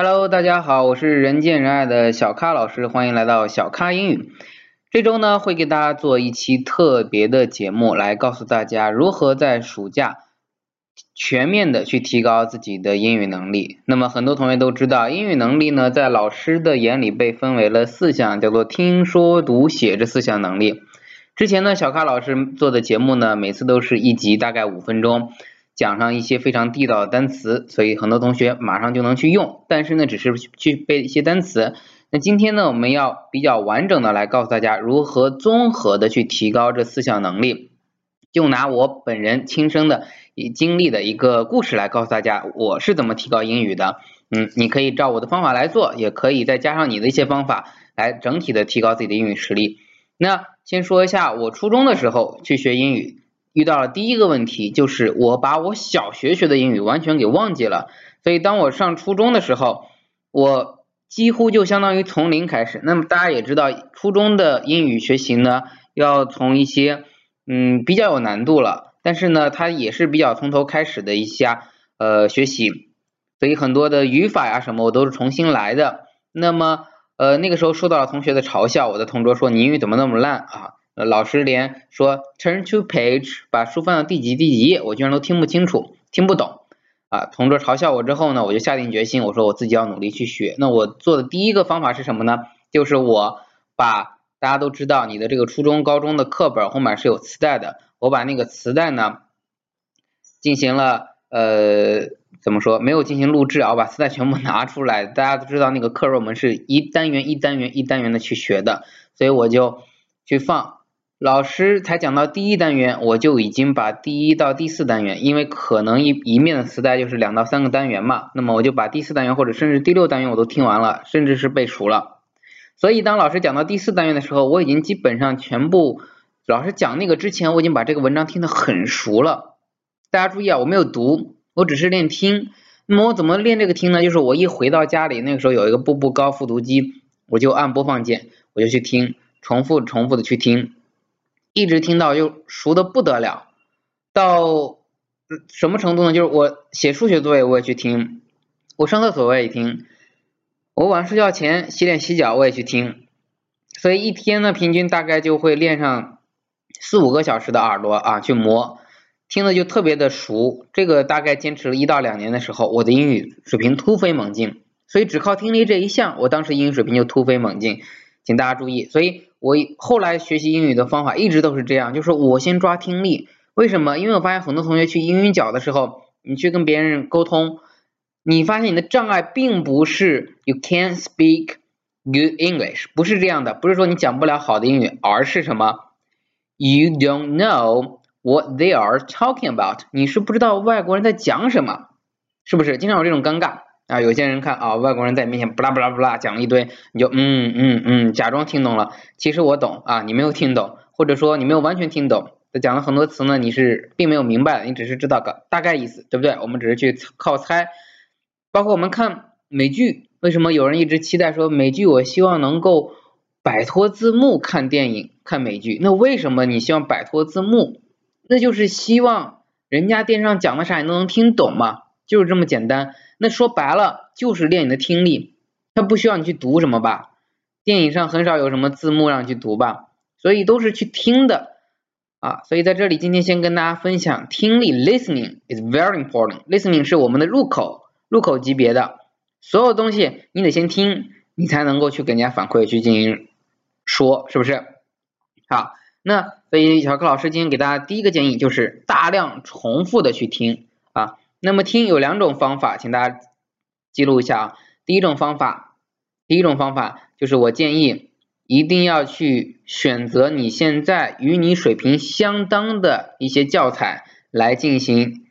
Hello，大家好，我是人见人爱的小咖老师，欢迎来到小咖英语。这周呢，会给大家做一期特别的节目，来告诉大家如何在暑假全面的去提高自己的英语能力。那么很多同学都知道，英语能力呢，在老师的眼里被分为了四项，叫做听说读写这四项能力。之前呢，小咖老师做的节目呢，每次都是一集大概五分钟。讲上一些非常地道的单词，所以很多同学马上就能去用。但是呢，只是去背一些单词。那今天呢，我们要比较完整的来告诉大家如何综合的去提高这四项能力。就拿我本人亲身的经历的一个故事来告诉大家，我是怎么提高英语的。嗯，你可以照我的方法来做，也可以再加上你的一些方法来整体的提高自己的英语实力。那先说一下我初中的时候去学英语。遇到了第一个问题，就是我把我小学学的英语完全给忘记了，所以当我上初中的时候，我几乎就相当于从零开始。那么大家也知道，初中的英语学习呢，要从一些嗯比较有难度了，但是呢，它也是比较从头开始的一些呃学习，所以很多的语法呀什么我都是重新来的。那么呃那个时候受到了同学的嘲笑，我的同桌说你英语怎么那么烂啊？老师连说 turn to page，把书翻到第几第几页，我居然都听不清楚，听不懂啊！同桌嘲笑我之后呢，我就下定决心，我说我自己要努力去学。那我做的第一个方法是什么呢？就是我把大家都知道，你的这个初中、高中的课本后面是有磁带的，我把那个磁带呢进行了呃怎么说？没有进行录制啊，我把磁带全部 拿出来。大家都知道那个课文我们是一单元一单元一单元的去学的，所以我就去放。老师才讲到第一单元，我就已经把第一到第四单元，因为可能一一面的磁带就是两到三个单元嘛，那么我就把第四单元或者甚至第六单元我都听完了，甚至是背熟了。所以当老师讲到第四单元的时候，我已经基本上全部，老师讲那个之前，我已经把这个文章听得很熟了。大家注意啊，我没有读，我只是练听。那么我怎么练这个听呢？就是我一回到家里，那个时候有一个步步高复读机，我就按播放键，我就去听，重复重复的去听。一直听到就熟的不得了，到什么程度呢？就是我写数学作业我也去听，我上厕所我也听，我晚上睡觉前洗脸洗脚我也去听，所以一天呢平均大概就会练上四五个小时的耳朵啊去磨，听的就特别的熟。这个大概坚持了一到两年的时候，我的英语水平突飞猛进。所以只靠听力这一项，我当时英语水平就突飞猛进，请大家注意。所以。我后来学习英语的方法一直都是这样，就是我先抓听力。为什么？因为我发现很多同学去英语角的时候，你去跟别人沟通，你发现你的障碍并不是 you can't speak good English，不是这样的，不是说你讲不了好的英语，而是什么？You don't know what they are talking about，你是不知道外国人在讲什么，是不是？经常有这种尴尬。啊，有些人看啊，外国人在你面前不拉不拉不拉讲了一堆，你就嗯嗯嗯，假装听懂了，其实我懂啊，你没有听懂，或者说你没有完全听懂，他讲了很多词呢，你是并没有明白，你只是知道个大概意思，对不对？我们只是去靠猜。包括我们看美剧，为什么有人一直期待说美剧？我希望能够摆脱字幕看电影、看美剧。那为什么你希望摆脱字幕？那就是希望人家电视上讲的啥你都能听懂嘛，就是这么简单。那说白了就是练你的听力，他不需要你去读什么吧？电影上很少有什么字幕让你去读吧，所以都是去听的啊。所以在这里今天先跟大家分享听力，listening is very important，listening 是我们的入口，入口级别的，所有东西你得先听，你才能够去给人家反馈去进行说，是不是？好，那所以小柯老师今天给大家第一个建议就是大量重复的去听。那么听有两种方法，请大家记录一下啊。第一种方法，第一种方法就是我建议一定要去选择你现在与你水平相当的一些教材来进行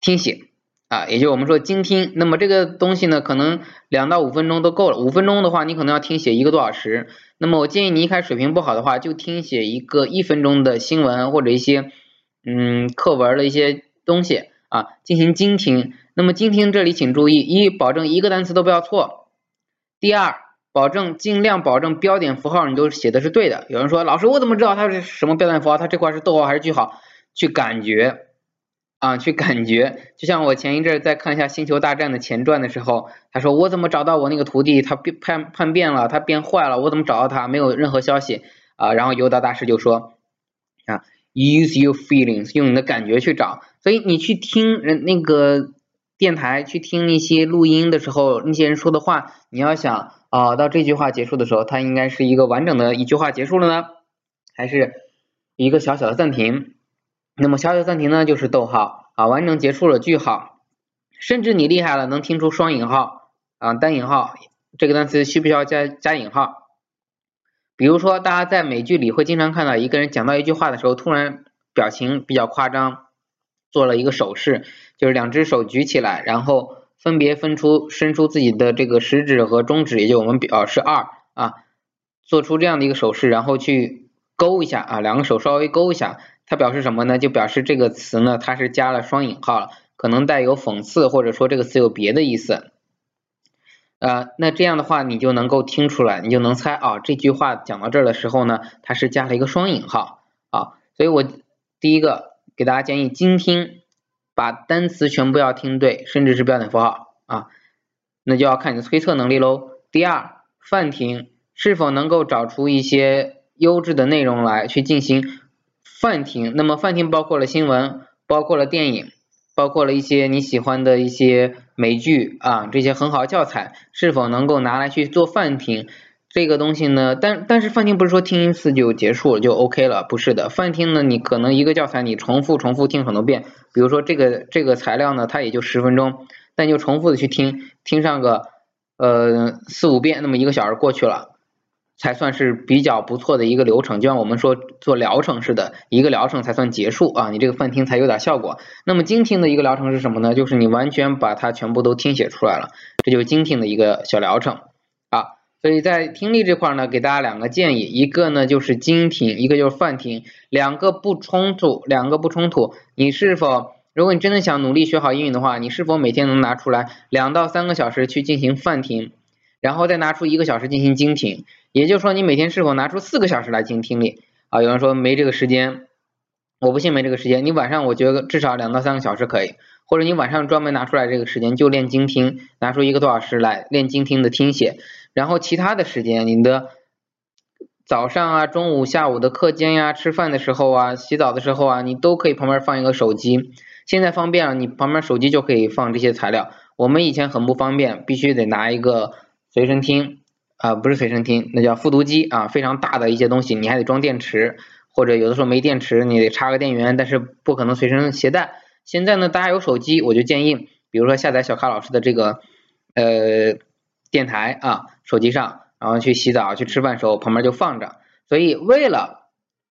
听写啊，也就我们说精听。那么这个东西呢，可能两到五分钟都够了。五分钟的话，你可能要听写一个多小时。那么我建议你一开始水平不好的话，就听写一个一分钟的新闻或者一些嗯课文的一些东西。啊，进行精听。那么精听这里请注意：一，保证一个单词都不要错；第二，保证尽量保证标点符号你都写的是对的。有人说，老师我怎么知道它是什么标点符号？它这块是逗号还是句号？去感觉啊，去感觉。就像我前一阵在看一下《星球大战》的前传的时候，他说我怎么找到我那个徒弟？他变叛叛变了，他变坏了，我怎么找到他？没有任何消息啊。然后尤达大师就说啊，use your feelings，用你的感觉去找。所以你去听人那个电台，去听那些录音的时候，那些人说的话，你要想啊，到这句话结束的时候，它应该是一个完整的一句话结束了呢，还是一个小小的暂停？那么小小的暂停呢，就是逗号啊，完整结束了句号，甚至你厉害了，能听出双引号啊，单引号，这个单词需不需要加加引号？比如说，大家在美剧里会经常看到一个人讲到一句话的时候，突然表情比较夸张，做了一个手势，就是两只手举起来，然后分别分出伸出自己的这个食指和中指，也就我们表示二啊，做出这样的一个手势，然后去勾一下啊，两个手稍微勾一下。它表示什么呢？就表示这个词呢，它是加了双引号了，可能带有讽刺，或者说这个词有别的意思。呃，那这样的话，你就能够听出来，你就能猜啊，这句话讲到这儿的时候呢，它是加了一个双引号啊。所以我第一个给大家建议精听，把单词全部要听对，甚至是标点符号啊，那就要看你的推测能力喽。第二，泛听是否能够找出一些优质的内容来去进行。泛听，那么泛听包括了新闻，包括了电影，包括了一些你喜欢的一些美剧啊，这些很好的教材，是否能够拿来去做泛听？这个东西呢，但但是泛听不是说听一次就结束了就 OK 了，不是的，泛听呢，你可能一个教材你重复重复听很多遍，比如说这个这个材料呢，它也就十分钟，但就重复的去听，听上个呃四五遍，那么一个小时过去了。才算是比较不错的一个流程，就像我们说做疗程似的，一个疗程才算结束啊，你这个泛听才有点效果。那么精听的一个疗程是什么呢？就是你完全把它全部都听写出来了，这就是精听的一个小疗程。所以在听力这块呢，给大家两个建议，一个呢就是精听，一个就是泛听，两个不冲突，两个不冲突。你是否，如果你真的想努力学好英语的话，你是否每天能拿出来两到三个小时去进行泛听，然后再拿出一个小时进行精听？也就是说，你每天是否拿出四个小时来进行听力啊？有人说没这个时间，我不信没这个时间。你晚上我觉得至少两到三个小时可以，或者你晚上专门拿出来这个时间就练精听，拿出一个多小时来练精听的听写。然后其他的时间，你的早上啊、中午、下午的课间呀、吃饭的时候啊、洗澡的时候啊，你都可以旁边放一个手机。现在方便了，你旁边手机就可以放这些材料。我们以前很不方便，必须得拿一个随身听。啊，不是随身听，那叫复读机啊，非常大的一些东西，你还得装电池，或者有的时候没电池，你得插个电源，但是不可能随身携带。现在呢，大家有手机，我就建议，比如说下载小咖老师的这个呃电台啊，手机上，然后去洗澡、去吃饭的时候旁边就放着。所以为了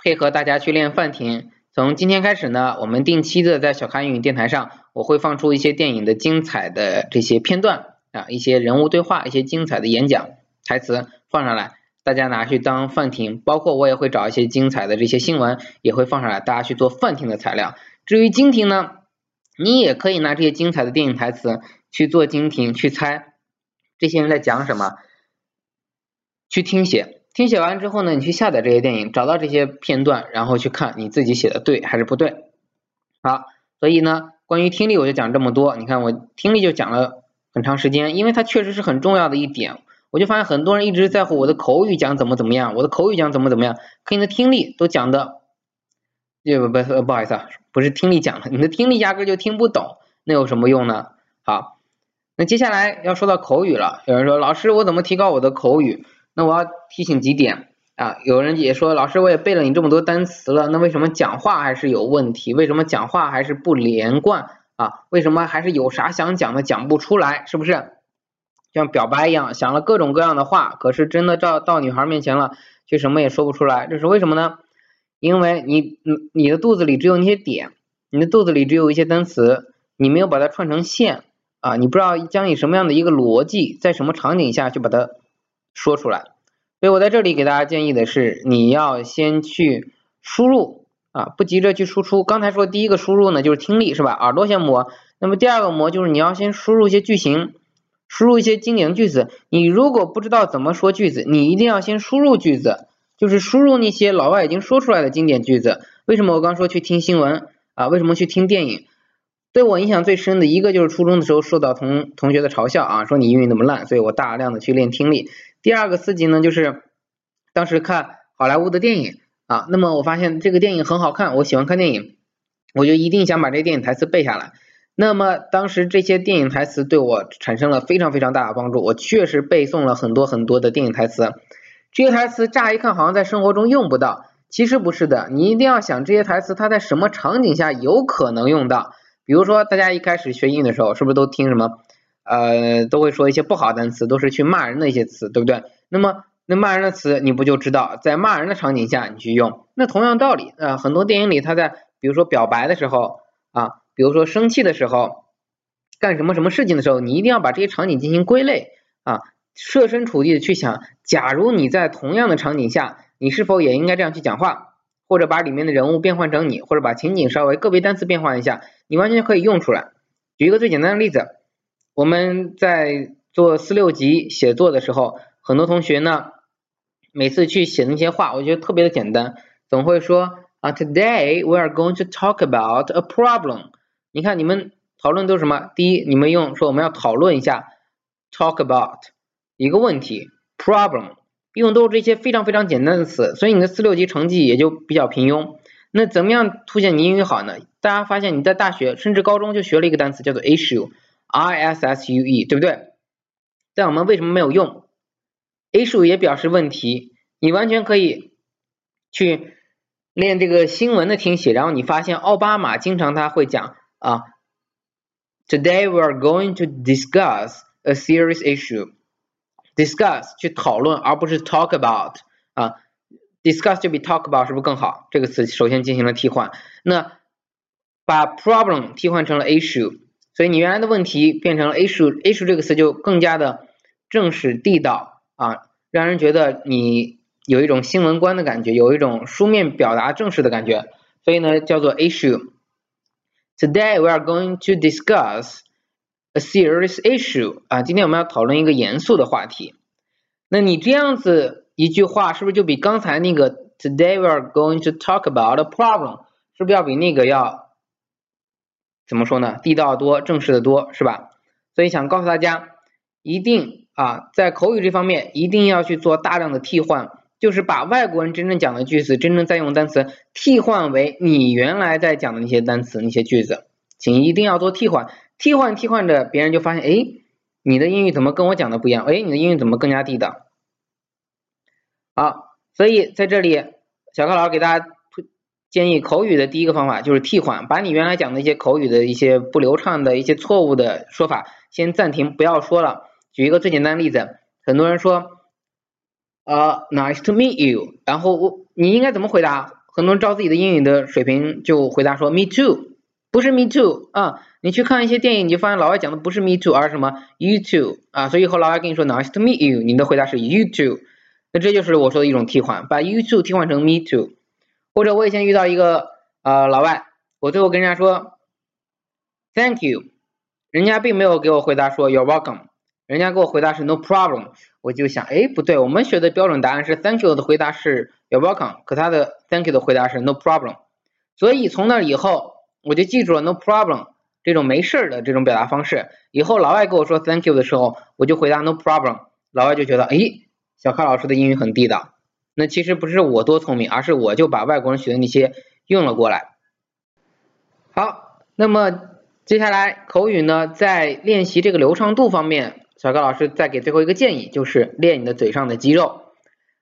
配合大家去练泛听，从今天开始呢，我们定期的在小咖英语电台上，我会放出一些电影的精彩的这些片段啊，一些人物对话，一些精彩的演讲。台词放上来，大家拿去当饭听，包括我也会找一些精彩的这些新闻，也会放上来，大家去做饭听的材料。至于精听呢，你也可以拿这些精彩的电影台词去做精听，去猜这些人在讲什么，去听写，听写完之后呢，你去下载这些电影，找到这些片段，然后去看你自己写的对还是不对。好，所以呢，关于听力我就讲这么多，你看我听力就讲了很长时间，因为它确实是很重要的一点。我就发现很多人一直在乎我的口语讲怎么怎么样，我的口语讲怎么怎么样，可你的听力都讲的，不不不好意思啊，不是听力讲的，你的听力压根就听不懂，那有什么用呢？好，那接下来要说到口语了，有人说老师我怎么提高我的口语？那我要提醒几点啊，有人也说老师我也背了你这么多单词了，那为什么讲话还是有问题？为什么讲话还是不连贯啊？为什么还是有啥想讲的讲不出来？是不是？像表白一样，想了各种各样的话，可是真的到到女孩面前了，却什么也说不出来，这是为什么呢？因为你，你你的肚子里只有那些点，你的肚子里只有一些单词，你没有把它串成线啊，你不知道将以什么样的一个逻辑，在什么场景下去把它说出来。所以我在这里给大家建议的是，你要先去输入啊，不急着去输出。刚才说第一个输入呢，就是听力是吧？耳朵先磨。那么第二个磨就是你要先输入一些句型。输入一些经典句子，你如果不知道怎么说句子，你一定要先输入句子，就是输入那些老外已经说出来的经典句子。为什么我刚说去听新闻啊？为什么去听电影？对我影响最深的一个就是初中的时候受到同同学的嘲笑啊，说你英语那么烂，所以我大量的去练听力。第二个四级呢，就是当时看好莱坞的电影啊，那么我发现这个电影很好看，我喜欢看电影，我就一定想把这电影台词背下来。那么当时这些电影台词对我产生了非常非常大的帮助，我确实背诵了很多很多的电影台词。这些台词乍一看好像在生活中用不到，其实不是的，你一定要想这些台词它在什么场景下有可能用到。比如说，大家一开始学英语的时候，是不是都听什么，呃，都会说一些不好的单词，都是去骂人的一些词，对不对？那么，那骂人的词，你不就知道在骂人的场景下你去用？那同样道理，呃，很多电影里他在，比如说表白的时候啊，比如说生气的时候，干什么什么事情的时候，你一定要把这些场景进行归类啊，设身处地的去想，假如你在同样的场景下，你是否也应该这样去讲话？或者把里面的人物变换成你，或者把情景稍微个别单词变换一下，你完全可以用出来。举一个最简单的例子，我们在做四六级写作的时候，很多同学呢，每次去写那些话，我觉得特别的简单，总会说啊，Today we are going to talk about a problem。你看你们讨论都是什么？第一，你们用说我们要讨论一下，talk about 一个问题，problem。用都是这些非常非常简单的词，所以你的四六级成绩也就比较平庸。那怎么样凸显你英语好呢？大家发现你在大学甚至高中就学了一个单词叫做 issue，i s s u e，对不对？但我们为什么没有用？issue 也表示问题，你完全可以去练这个新闻的听写，然后你发现奥巴马经常他会讲啊，Today we are going to discuss a serious issue。Discuss 去讨论，而不是 talk about 啊，discuss 就比 talk about 是不是更好？这个词首先进行了替换，那把 problem 替换成了 issue，所以你原来的问题变成了 issue，issue 这个词就更加的正式地道啊，让人觉得你有一种新闻官的感觉，有一种书面表达正式的感觉，所以呢叫做 issue。Today we are going to discuss A serious issue 啊，今天我们要讨论一个严肃的话题。那你这样子一句话，是不是就比刚才那个 Today we are going to talk about a problem，是不是要比那个要怎么说呢？地道多，正式的多，是吧？所以想告诉大家，一定啊，在口语这方面一定要去做大量的替换，就是把外国人真正讲的句子、真正在用单词替换为你原来在讲的那些单词、那些句子，请一定要做替换。替换替换着，别人就发现，哎，你的英语怎么跟我讲的不一样？哎，你的英语怎么更加地道？好，所以在这里，小课老师给大家建议，口语的第一个方法就是替换，把你原来讲的一些口语的一些不流畅的一些错误的说法先暂停，不要说了。举一个最简单的例子，很多人说，呃，nice to meet you，然后我你应该怎么回答？很多人照自己的英语的水平就回答说，me too，不是 me too 啊。你去看一些电影，你就发现老外讲的不是 me too，而是什么？You too 啊，所以以后老外跟你说 nice to meet you，你的回答是 you too，那这就是我说的一种替换，把 you too 替换成 me too，或者我以前遇到一个呃老外，我最后跟人家说 thank you，人家并没有给我回答说 you're welcome，人家给我回答是 no problem，我就想哎不对，我们学的标准答案是 thank you 的回答是 you're welcome，可他的 thank you 的回答是 no problem，所以从那以后我就记住了 no problem。这种没事的这种表达方式，以后老外跟我说 Thank you 的时候，我就回答 No problem，老外就觉得，哎，小咖老师的英语很地道。那其实不是我多聪明，而是我就把外国人学的那些用了过来。好，那么接下来口语呢，在练习这个流畅度方面，小咖老师再给最后一个建议，就是练你的嘴上的肌肉。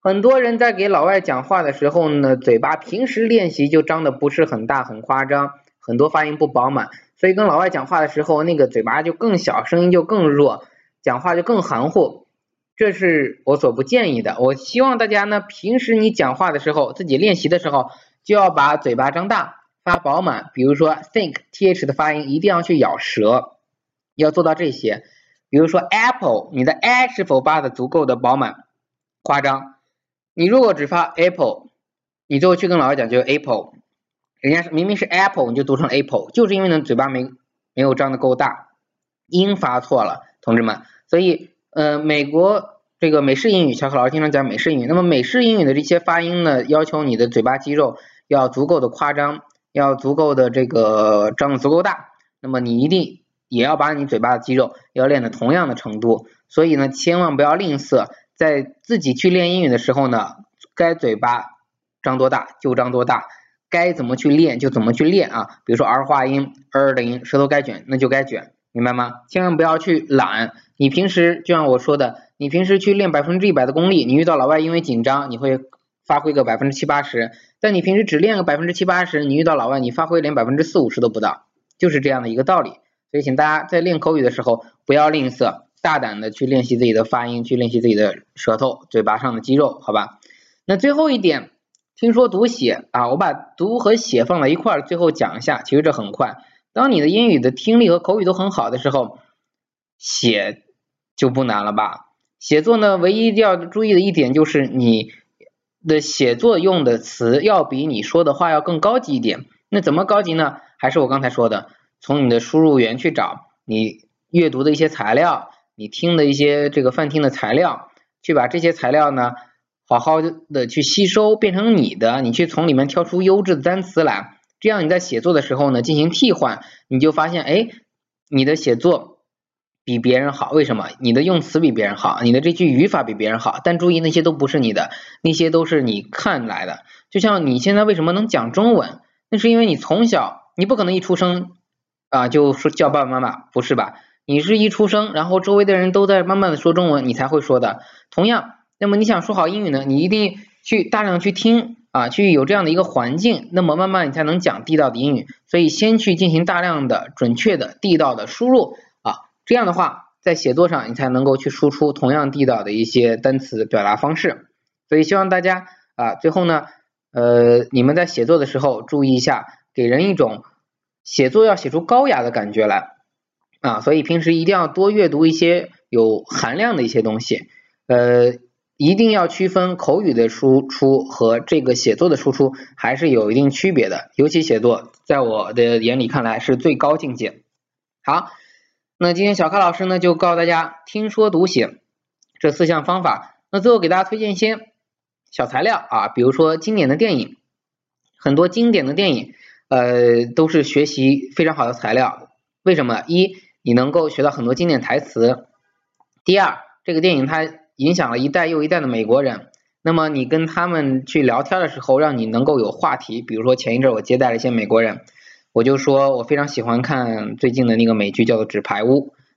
很多人在给老外讲话的时候呢，嘴巴平时练习就张的不是很大，很夸张，很多发音不饱满。所以跟老外讲话的时候，那个嘴巴就更小，声音就更弱，讲话就更含糊，这是我所不建议的。我希望大家呢，平时你讲话的时候，自己练习的时候，就要把嘴巴张大，发饱满。比如说 think th 的发音一定要去咬舌，要做到这些。比如说 apple，你的 a 是否发的足够的饱满、夸张？你如果只发 apple，你最后去跟老外讲就是 apple。人家明明是 apple，你就读成 apple，就是因为呢嘴巴没没有张的够大，音发错了，同志们。所以呃，美国这个美式英语，小何老师经常讲美式英语。那么美式英语的这些发音呢，要求你的嘴巴肌肉要足够的夸张，要足够的这个张的足够大。那么你一定也要把你嘴巴的肌肉要练的同样的程度。所以呢，千万不要吝啬，在自己去练英语的时候呢，该嘴巴张多大就张多大，该怎么去练就怎么去练啊。比如说儿化音、儿的音，舌头该卷那就该卷，明白吗？千万不要去懒。你平时就像我说的，你平时去练百分之一百的功力，你遇到老外因为紧张，你会发挥个百分之七八十。但你平时只练个百分之七八十，你遇到老外，你发挥连百分之四五十都不到，就是这样的一个道理。所以，请大家在练口语的时候不要吝啬，大胆的去练习自己的发音，去练习自己的舌头、嘴巴上的肌肉，好吧？那最后一点，听说读写啊，我把读和写放在一块儿，最后讲一下。其实这很快，当你的英语的听力和口语都很好的时候，写就不难了吧？写作呢，唯一要注意的一点就是你。的写作用的词要比你说的话要更高级一点，那怎么高级呢？还是我刚才说的，从你的输入源去找，你阅读的一些材料，你听的一些这个泛听的材料，去把这些材料呢，好好的去吸收，变成你的，你去从里面挑出优质的单词来，这样你在写作的时候呢，进行替换，你就发现，哎，你的写作。比别人好，为什么？你的用词比别人好，你的这句语法比别人好，但注意那些都不是你的，那些都是你看来的。就像你现在为什么能讲中文，那是因为你从小，你不可能一出生啊就说叫爸爸妈妈，不是吧？你是一出生，然后周围的人都在慢慢的说中文，你才会说的。同样，那么你想说好英语呢，你一定去大量去听啊，去有这样的一个环境，那么慢慢你才能讲地道的英语。所以先去进行大量的准确的地道的输入啊。这样的话，在写作上你才能够去输出同样地道的一些单词表达方式。所以希望大家啊，最后呢，呃，你们在写作的时候注意一下，给人一种写作要写出高雅的感觉来啊。所以平时一定要多阅读一些有含量的一些东西，呃，一定要区分口语的输出和这个写作的输出还是有一定区别的。尤其写作，在我的眼里看来是最高境界。好。那今天小咖老师呢就告诉大家听说读写这四项方法。那最后给大家推荐一些小材料啊，比如说经典的电影，很多经典的电影呃都是学习非常好的材料。为什么？一你能够学到很多经典台词。第二，这个电影它影响了一代又一代的美国人。那么你跟他们去聊天的时候，让你能够有话题。比如说前一阵我接待了一些美国人。我就说，我非常喜欢看最近的那个美剧，叫做《纸牌屋》。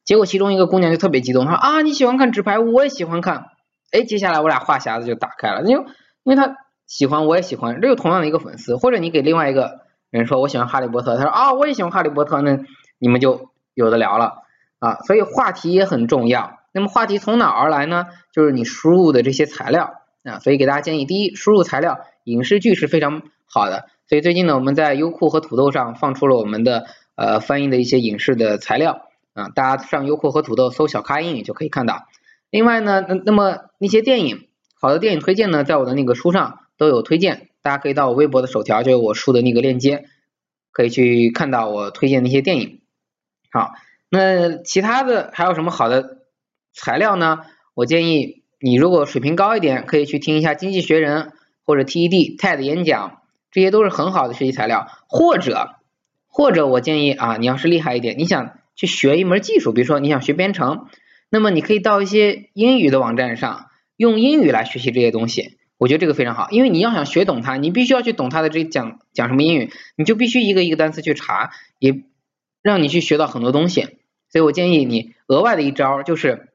结果其中一个姑娘就特别激动，她说啊，你喜欢看《纸牌屋》，我也喜欢看。哎，接下来我俩话匣子就打开了，因为因为她喜欢，我也喜欢，这有同样的一个粉丝。或者你给另外一个人说，我喜欢《哈利波特》，他说啊，我也喜欢《哈利波特》，那你们就有的聊了啊。所以话题也很重要。那么话题从哪而来呢？就是你输入的这些材料啊。所以给大家建议，第一，输入材料，影视剧是非常好的。所以最近呢，我们在优酷和土豆上放出了我们的呃翻译的一些影视的材料啊，大家上优酷和土豆搜小咖英语就可以看到。另外呢，那那么那些电影，好的电影推荐呢，在我的那个书上都有推荐，大家可以到我微博的首条，就有我书的那个链接，可以去看到我推荐那些电影。好，那其他的还有什么好的材料呢？我建议你如果水平高一点，可以去听一下《经济学人》或者 TED TED 演讲。这些都是很好的学习材料，或者或者我建议啊，你要是厉害一点，你想去学一门技术，比如说你想学编程，那么你可以到一些英语的网站上，用英语来学习这些东西，我觉得这个非常好，因为你要想学懂它，你必须要去懂它的这讲讲什么英语，你就必须一个一个单词去查，也让你去学到很多东西，所以我建议你额外的一招就是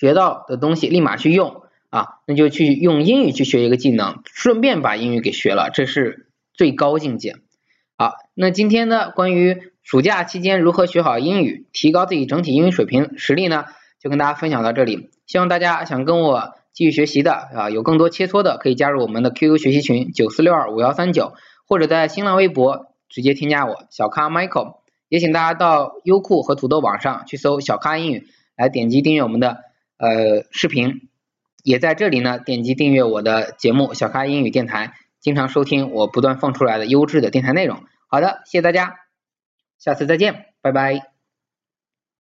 学到的东西立马去用。啊，那就去用英语去学一个技能，顺便把英语给学了，这是最高境界。好，那今天呢，关于暑假期间如何学好英语，提高自己整体英语水平实力呢，就跟大家分享到这里。希望大家想跟我继续学习的啊，有更多切磋的，可以加入我们的 QQ 学习群九四六二五幺三九，或者在新浪微博直接添加我小咖 Michael。也请大家到优酷和土豆网上去搜小咖英语，来点击订阅我们的呃视频。也在这里呢，点击订阅我的节目小咖英语电台，经常收听我不断放出来的优质的电台内容。好的，谢谢大家，下次再见，拜拜。